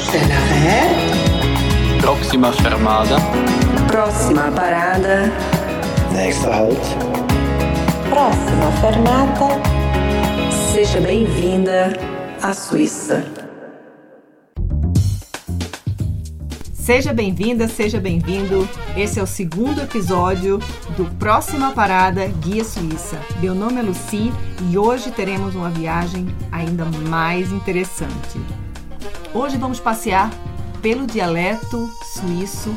Nachher. Próxima fermada. Próxima parada. Nächster Halt. Próxima fermata. Seja bem-vinda à Suíça. Seja bem-vinda, seja bem-vindo. Esse é o segundo episódio do Próxima Parada Guia Suíça. Meu nome é Luci e hoje teremos uma viagem ainda mais interessante. Hoje vamos passear pelo dialeto suíço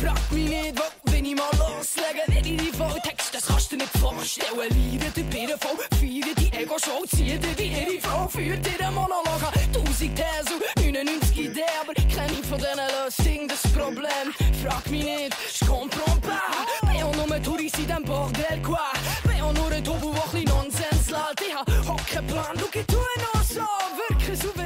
Frag mich nicht, wo, wenn ich mal loslege, wenn ich die Volltext, das kannst du nicht vorstellen. Leire die Birne voll, feiere die Ego-Show, ziehe dir wie ihre Frau, führt einen Monolog an. Tausend Thesen, 99 Ideen, aber keine von denen löst das Problem. Frag mich nicht, je comprends pas. Bin auch nur Touris in dem Bordel, quoi. Bin auch nur ein Double, der ein bisschen Nonsens lädt. Ich hab auch keinen Plan, schau, ich tue noch so. Wirke souverän,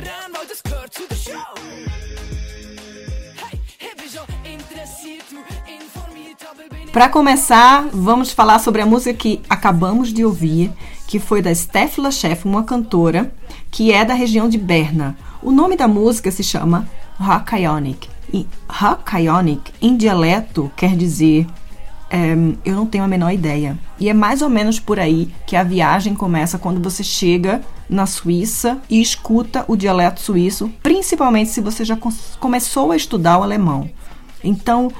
Para começar, vamos falar sobre a música que acabamos de ouvir, que foi da Steph Lachef, uma cantora que é da região de Berna. O nome da música se chama Rock E Rock em dialeto quer dizer é, eu não tenho a menor ideia. E é mais ou menos por aí que a viagem começa quando você chega na Suíça e escuta o dialeto suíço, principalmente se você já começou a estudar o alemão. Então,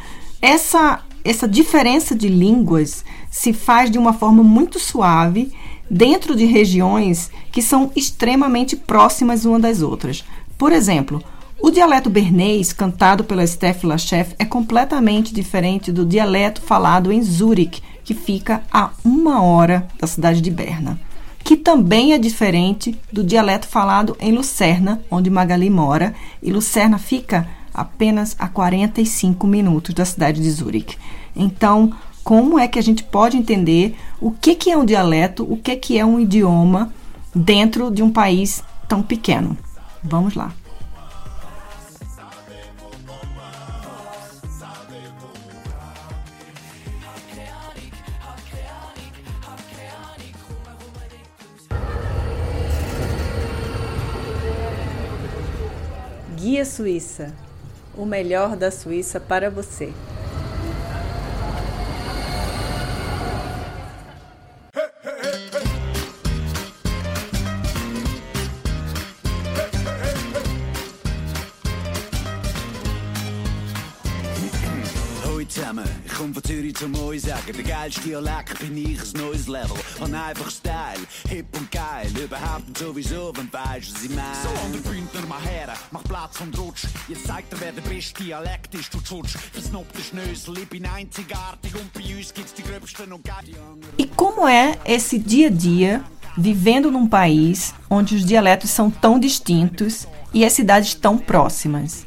essa essa diferença de línguas se faz de uma forma muito suave dentro de regiões que são extremamente próximas uma das outras. Por exemplo, o dialeto bernês, cantado pela Steph Lachef, é completamente diferente do dialeto falado em Zurich, que fica a uma hora da cidade de Berna, que também é diferente do dialeto falado em Lucerna, onde Magali mora, e Lucerna fica apenas a 45 minutos da cidade de Zurich. Então, como é que a gente pode entender o que, que é um dialeto, o que, que é um idioma dentro de um país tão pequeno? Vamos lá. Guia Suíça o melhor da Suíça para você. Zum Moi sagen, der geilste Dialekt bin ich ein neues Level. Und einfach Style, hip und geil, überhaupt und sowieso, wenn weißt, was ich meine. So, an der Bündner mal her, mach Platz und rutsch. Jetzt zeigt dir, wer der beste Dialekt ist, du Tschutsch. Versnobte Schnösel, ich bin einzigartig und bei uns gibt's die gröbsten und geil. E como é esse dia a dia vivendo num país onde os dialetos são tão distintos e as cidades tão próximas?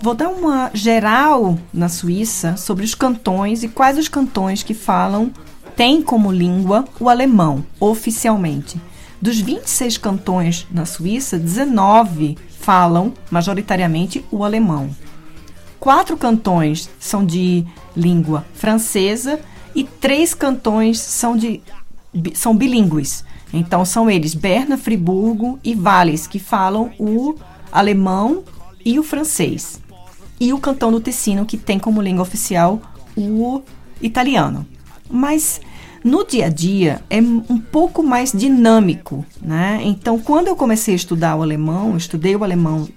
Vou dar uma geral na Suíça sobre os cantões e quais os cantões que falam têm como língua o alemão, oficialmente. Dos 26 cantões na Suíça, 19 falam majoritariamente o alemão. Quatro cantões são de língua francesa e três cantões são, de, são bilíngues. Então são eles Berna, Friburgo e Valles, que falam o alemão e o francês e o Cantão do Ticino, que tem como língua oficial o italiano. Mas no dia a dia é um pouco mais dinâmico, né? Então, quando eu comecei a estudar o alemão, estudei o alemão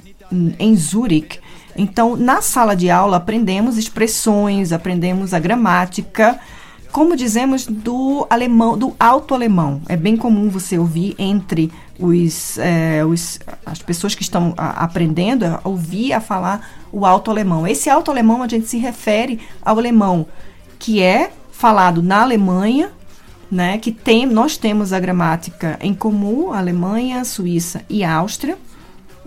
em Zurich, então na sala de aula aprendemos expressões, aprendemos a gramática, como dizemos do alemão, do alto alemão. É bem comum você ouvir entre os, é, os as pessoas que estão a, aprendendo a ouvir a falar o alto alemão. Esse alto alemão a gente se refere ao alemão que é falado na Alemanha, né, que tem, nós temos a gramática em comum, Alemanha, Suíça e Áustria,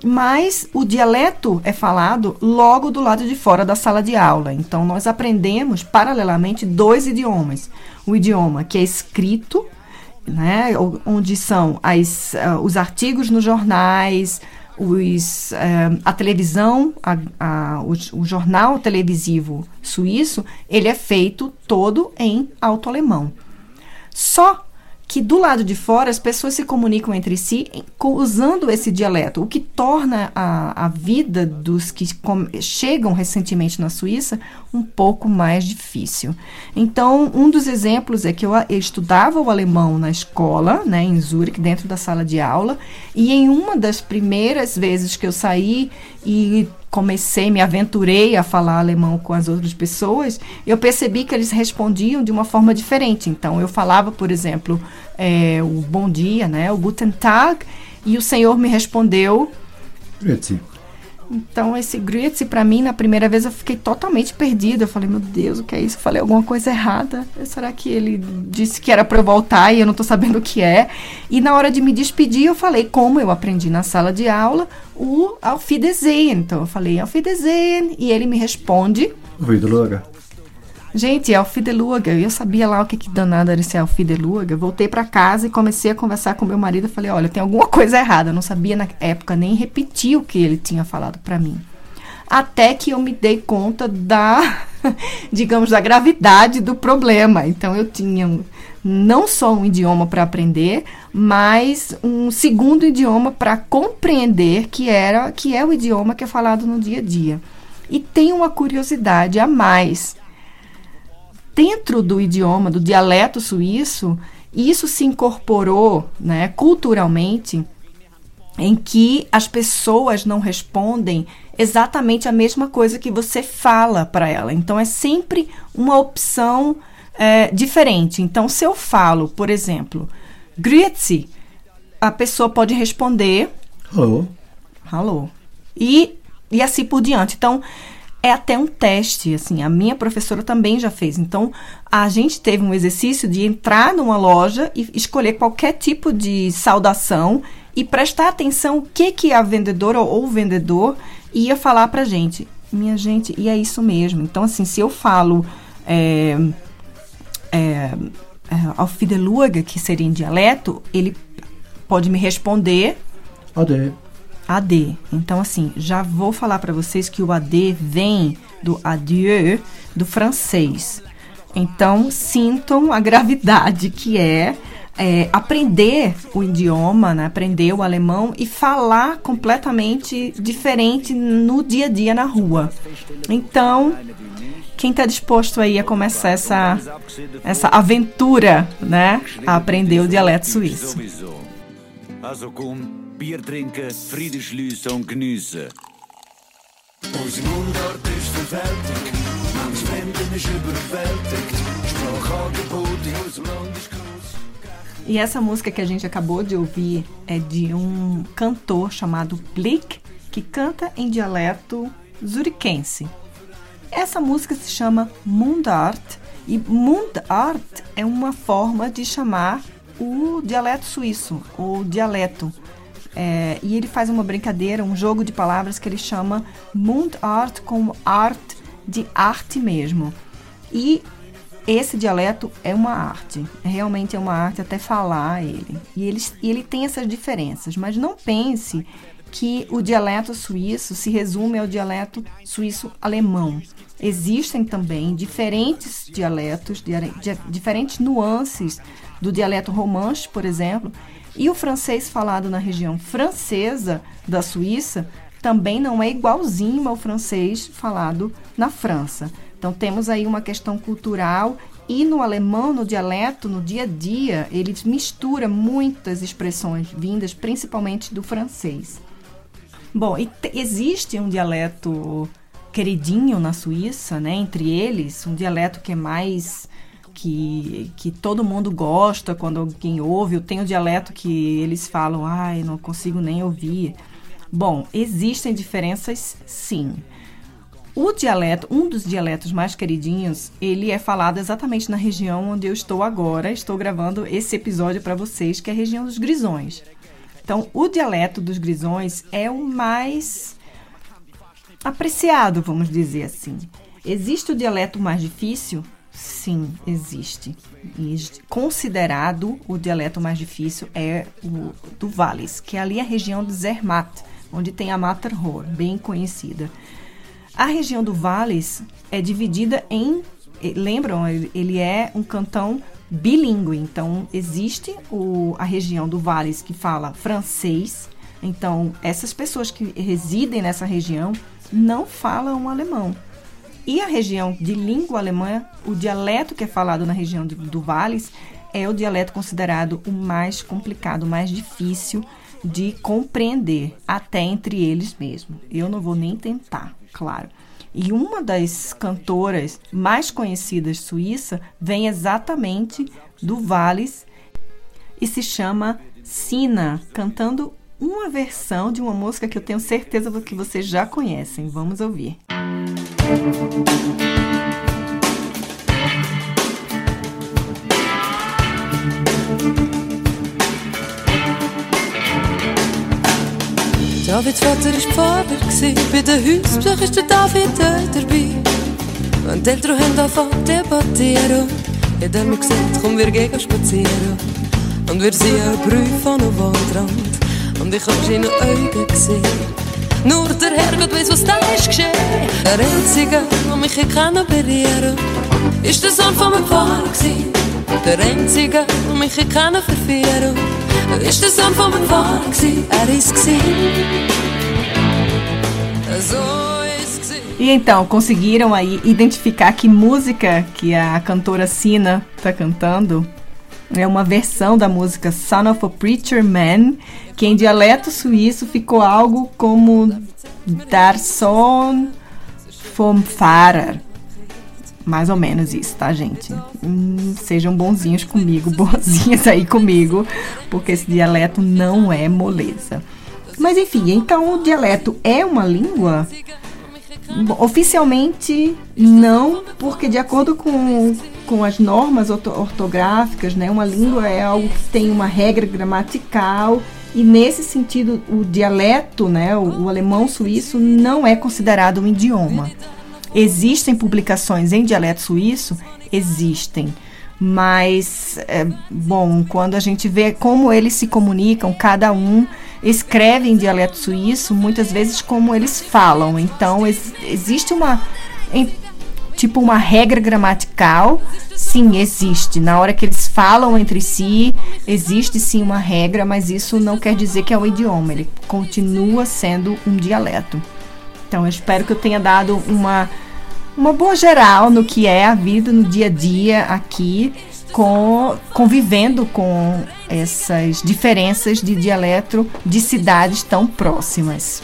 mas o dialeto é falado logo do lado de fora da sala de aula. Então nós aprendemos paralelamente dois idiomas. O idioma que é escrito, né, onde são as, uh, os artigos nos jornais, os, uh, a televisão, a, a, o, o, jornal televisivo suíço, ele é feito todo em alto alemão. Só que do lado de fora as pessoas se comunicam entre si usando esse dialeto, o que torna a, a vida dos que chegam recentemente na Suíça um pouco mais difícil. Então, um dos exemplos é que eu, eu estudava o alemão na escola, né, em Zurich, dentro da sala de aula, e em uma das primeiras vezes que eu saí e comecei, me aventurei a falar alemão com as outras pessoas, eu percebi que eles respondiam de uma forma diferente. Então, eu falava, por exemplo, é, o bom dia, né, o Guten Tag, e o senhor me respondeu... Grüezi. Então, esse Grüezi, para mim, na primeira vez, eu fiquei totalmente perdida. Eu falei, meu Deus, o que é isso? Eu falei alguma coisa errada. Será que ele disse que era para eu voltar e eu não tô sabendo o que é? E na hora de me despedir, eu falei, como eu aprendi na sala de aula, o Auf Wiedersehen. Então, eu falei, Auf Wiedersehen. E ele me responde... Wiedersehen. Gente, Alfideluga, eu sabia lá o que, que danado era esse Alfideluga. Voltei para casa e comecei a conversar com meu marido. Falei, olha, tem alguma coisa errada. Eu não sabia na época nem repetir o que ele tinha falado para mim. Até que eu me dei conta da, digamos, da gravidade do problema. Então eu tinha não só um idioma para aprender, mas um segundo idioma para compreender que era que é o idioma que é falado no dia a dia. E tem uma curiosidade a mais dentro do idioma, do dialeto suíço, isso se incorporou né, culturalmente em que as pessoas não respondem exatamente a mesma coisa que você fala para ela. Então é sempre uma opção é, diferente. Então, se eu falo, por exemplo, Grüezi, a pessoa pode responder Alô. Alô. E, e assim por diante. Então, é até um teste, assim, a minha professora também já fez. Então, a gente teve um exercício de entrar numa loja e escolher qualquer tipo de saudação e prestar atenção o que que a vendedora ou o vendedor ia falar pra gente. Minha gente, e é isso mesmo. Então, assim, se eu falo é, é, é, que seria em dialeto, ele pode me responder... Ade. AD. Então, assim, já vou falar para vocês que o AD vem do adieu do francês. Então, sintam a gravidade que é, é, aprender o idioma, né? aprender o alemão e falar completamente diferente no dia a dia na rua. Então, quem está disposto aí a começar essa, essa aventura, né? A aprender o dialeto suíço. Bier trinken, Frieden schliessen und geniessen. Unsere Mundart ist verfältigt, manches Fremden ist überwältigt, Sprachangebot in unserem Land ist groß. E essa música que a gente acabou de ouvir é de um cantor chamado Blick, que canta em dialeto zuriquense. Essa música se chama Mundart, e Mundart é uma forma de chamar o dialeto suíço, o dialeto. É, e ele faz uma brincadeira, um jogo de palavras que ele chama Mundart como arte de arte mesmo. E esse dialeto é uma arte, realmente é uma arte até falar ele. E ele, e ele tem essas diferenças, mas não pense que o dialeto suíço se resume ao dialeto suíço-alemão. Existem também diferentes dialetos, diferentes nuances do dialeto romanche, por exemplo, e o francês falado na região francesa da Suíça também não é igualzinho ao francês falado na França. Então temos aí uma questão cultural e no alemão, no dialeto, no dia a dia, ele mistura muitas expressões vindas principalmente do francês. Bom, existe um dialeto queridinho na Suíça, né? Entre eles, um dialeto que é mais que, que todo mundo gosta quando alguém ouve. Eu tenho dialeto que eles falam, ai, não consigo nem ouvir. Bom, existem diferenças sim. O dialeto, um dos dialetos mais queridinhos, ele é falado exatamente na região onde eu estou agora. Estou gravando esse episódio para vocês, que é a região dos Grisões. Então, o dialeto dos Grisões é o mais apreciado, vamos dizer assim. Existe o dialeto mais difícil? Sim, existe. Considerado o dialeto mais difícil é o do Valles, que é ali a região de Zermatt, onde tem a Matterhorn, bem conhecida. A região do Valles é dividida em. Lembram? Ele é um cantão bilíngue. Então, existe o, a região do Valles que fala francês. Então, essas pessoas que residem nessa região não falam alemão. E a região de língua alemã, o dialeto que é falado na região do, do Valles, é o dialeto considerado o mais complicado, o mais difícil de compreender, até entre eles mesmo. Eu não vou nem tentar, claro. E uma das cantoras mais conhecidas suíça vem exatamente do Valles e se chama Sina, cantando uma versão de uma música que eu tenho certeza que vocês já conhecem. Vamos ouvir. Davids Vater ist Pfarrer gsi, bei den Hausbesuch ist der David auch dabei. Wenn die Eltern haben angefangen debattieren, hat er mir gesagt, komm, wir gehen spazieren. Und wir sind ein Prüf an einem Waldrand, hab seine Augen gesehen. Nur der Herrgott weiss, was da ist geschehen. Der Einzige, der mich kann berühren ist der Sohn von meinem Pfarrer gsi. Der Einzige, der mich kann verführen ist der Sohn von meinem gsi. Er ist gsi. E então, conseguiram aí identificar que música que a cantora Sina está cantando? É uma versão da música Son of a Preacher Man, que em dialeto suíço ficou algo como Dar Son vom Pfarrer. Mais ou menos isso, tá, gente? Hum, sejam bonzinhos comigo, boazinhas aí comigo, porque esse dialeto não é moleza. Mas enfim, então o dialeto é uma língua? Oficialmente não, porque de acordo com, com as normas ortográficas, né, uma língua é algo que tem uma regra gramatical e nesse sentido o dialeto, né, o, o alemão suíço não é considerado um idioma. Existem publicações em dialeto suíço? Existem. Mas, é, bom, quando a gente vê como eles se comunicam, cada um escreve em dialeto suíço, muitas vezes como eles falam. Então, ex existe uma. Em, tipo uma regra gramatical, sim, existe. Na hora que eles falam entre si, existe sim uma regra, mas isso não quer dizer que é um idioma, ele continua sendo um dialeto. Então, eu espero que eu tenha dado uma, uma boa geral no que é a vida no dia a dia aqui, com, convivendo com essas diferenças de dialeto de cidades tão próximas.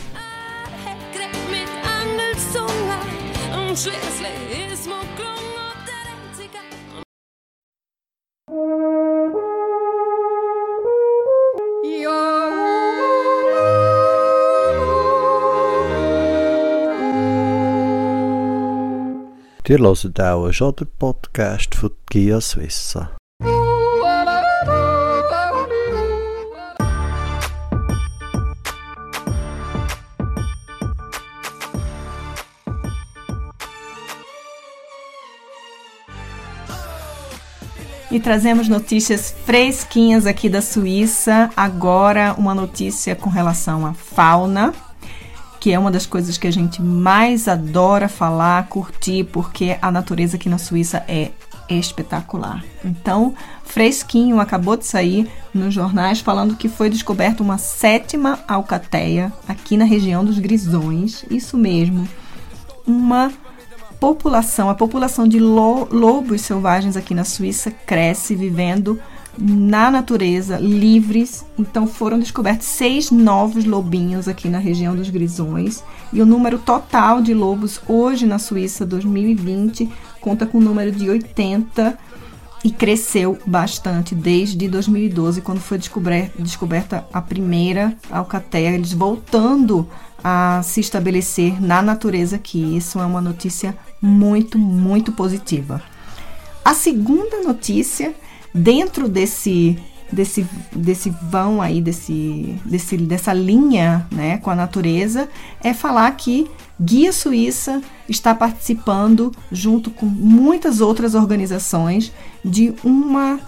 Ihr hört auch Podcast von Gia Swissa. E trazemos notícias fresquinhas aqui da Suíça. Agora, uma notícia com relação à fauna que é uma das coisas que a gente mais adora falar, curtir, porque a natureza aqui na Suíça é espetacular. Então, fresquinho, acabou de sair nos jornais falando que foi descoberta uma sétima alcateia aqui na região dos Grisões. Isso mesmo. Uma população, a população de lobos selvagens aqui na Suíça cresce vivendo na natureza, livres. Então foram descobertos seis novos lobinhos aqui na região dos Grisões. E o número total de lobos hoje na Suíça 2020 conta com o número de 80 e cresceu bastante desde 2012, quando foi descoberta a primeira alcateia, eles voltando a se estabelecer na natureza aqui. Isso é uma notícia muito, muito positiva. A segunda notícia, dentro desse desse, desse vão aí, desse, desse, dessa linha né, com a natureza, é falar que Guia Suíça está participando, junto com muitas outras organizações, de uma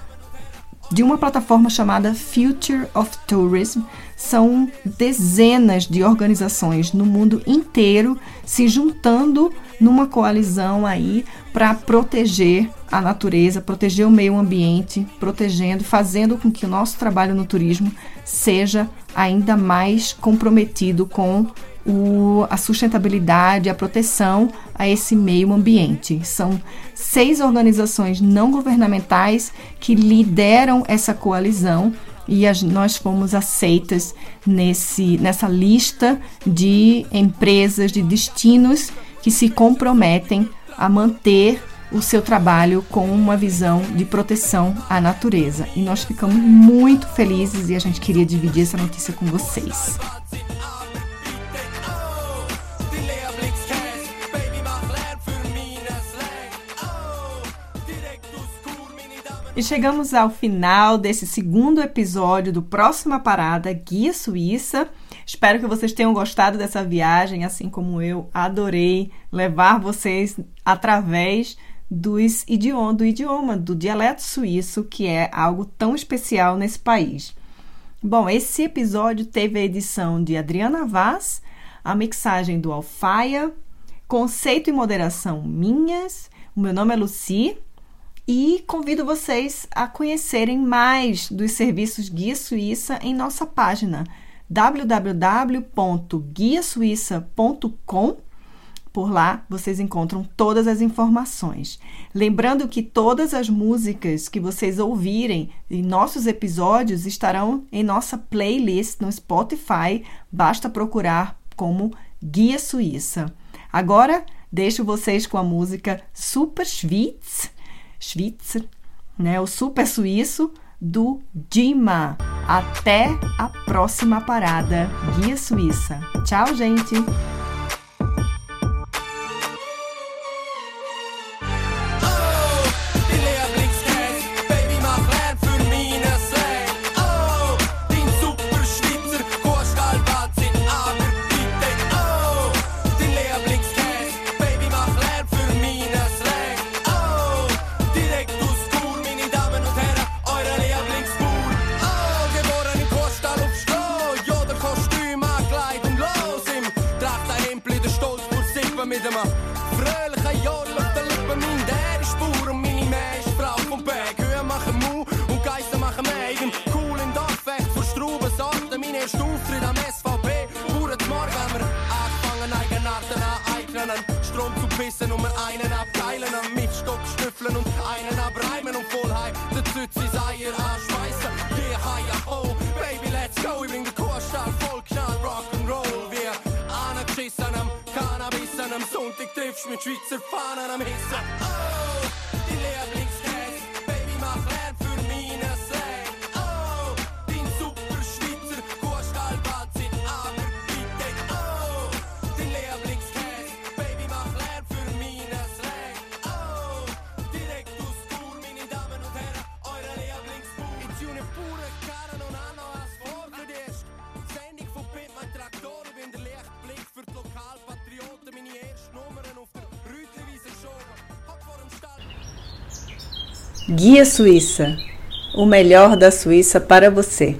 de uma plataforma chamada Future of Tourism. São dezenas de organizações no mundo inteiro se juntando numa coalizão aí para proteger a natureza, proteger o meio ambiente, protegendo, fazendo com que o nosso trabalho no turismo seja ainda mais comprometido com o, a sustentabilidade, a proteção a esse meio ambiente. São seis organizações não governamentais que lideram essa coalizão e as, nós fomos aceitas nesse, nessa lista de empresas, de destinos que se comprometem a manter o seu trabalho com uma visão de proteção à natureza. E nós ficamos muito felizes e a gente queria dividir essa notícia com vocês. E chegamos ao final desse segundo episódio do Próxima Parada Guia Suíça. Espero que vocês tenham gostado dessa viagem, assim como eu adorei levar vocês através dos idioma, do idioma, do dialeto suíço, que é algo tão especial nesse país. Bom, esse episódio teve a edição de Adriana Vaz, a mixagem do Alfaia, conceito e moderação minhas. O meu nome é Luci e convido vocês a conhecerem mais dos serviços Guia Suíça em nossa página www.guiasuíça.com. Por lá vocês encontram todas as informações. Lembrando que todas as músicas que vocês ouvirem em nossos episódios estarão em nossa playlist no Spotify. Basta procurar como Guia Suíça. Agora deixo vocês com a música Super Schwitz Schwitzer, né, o super suíço do Dima. Até a próxima parada, Guia Suíça. Tchau, gente! wieder mal fröhlichen Jodel auf den Lippen, mein der ist Spur und meine Mäh ist Frau vom Berg. Höhen machen Mu und Geister machen Meigen. Cool im Dachfecht vor Strauben, Sorten, mein erster Auftritt am SVP. Bauern zum Morgen haben wir angefangen, eigene Arten aneignen. Strom zu pissen, Nummer einen mit Schweizer Fahnen am Hissen. Uh, oh, Guia Suíça o melhor da Suíça para você.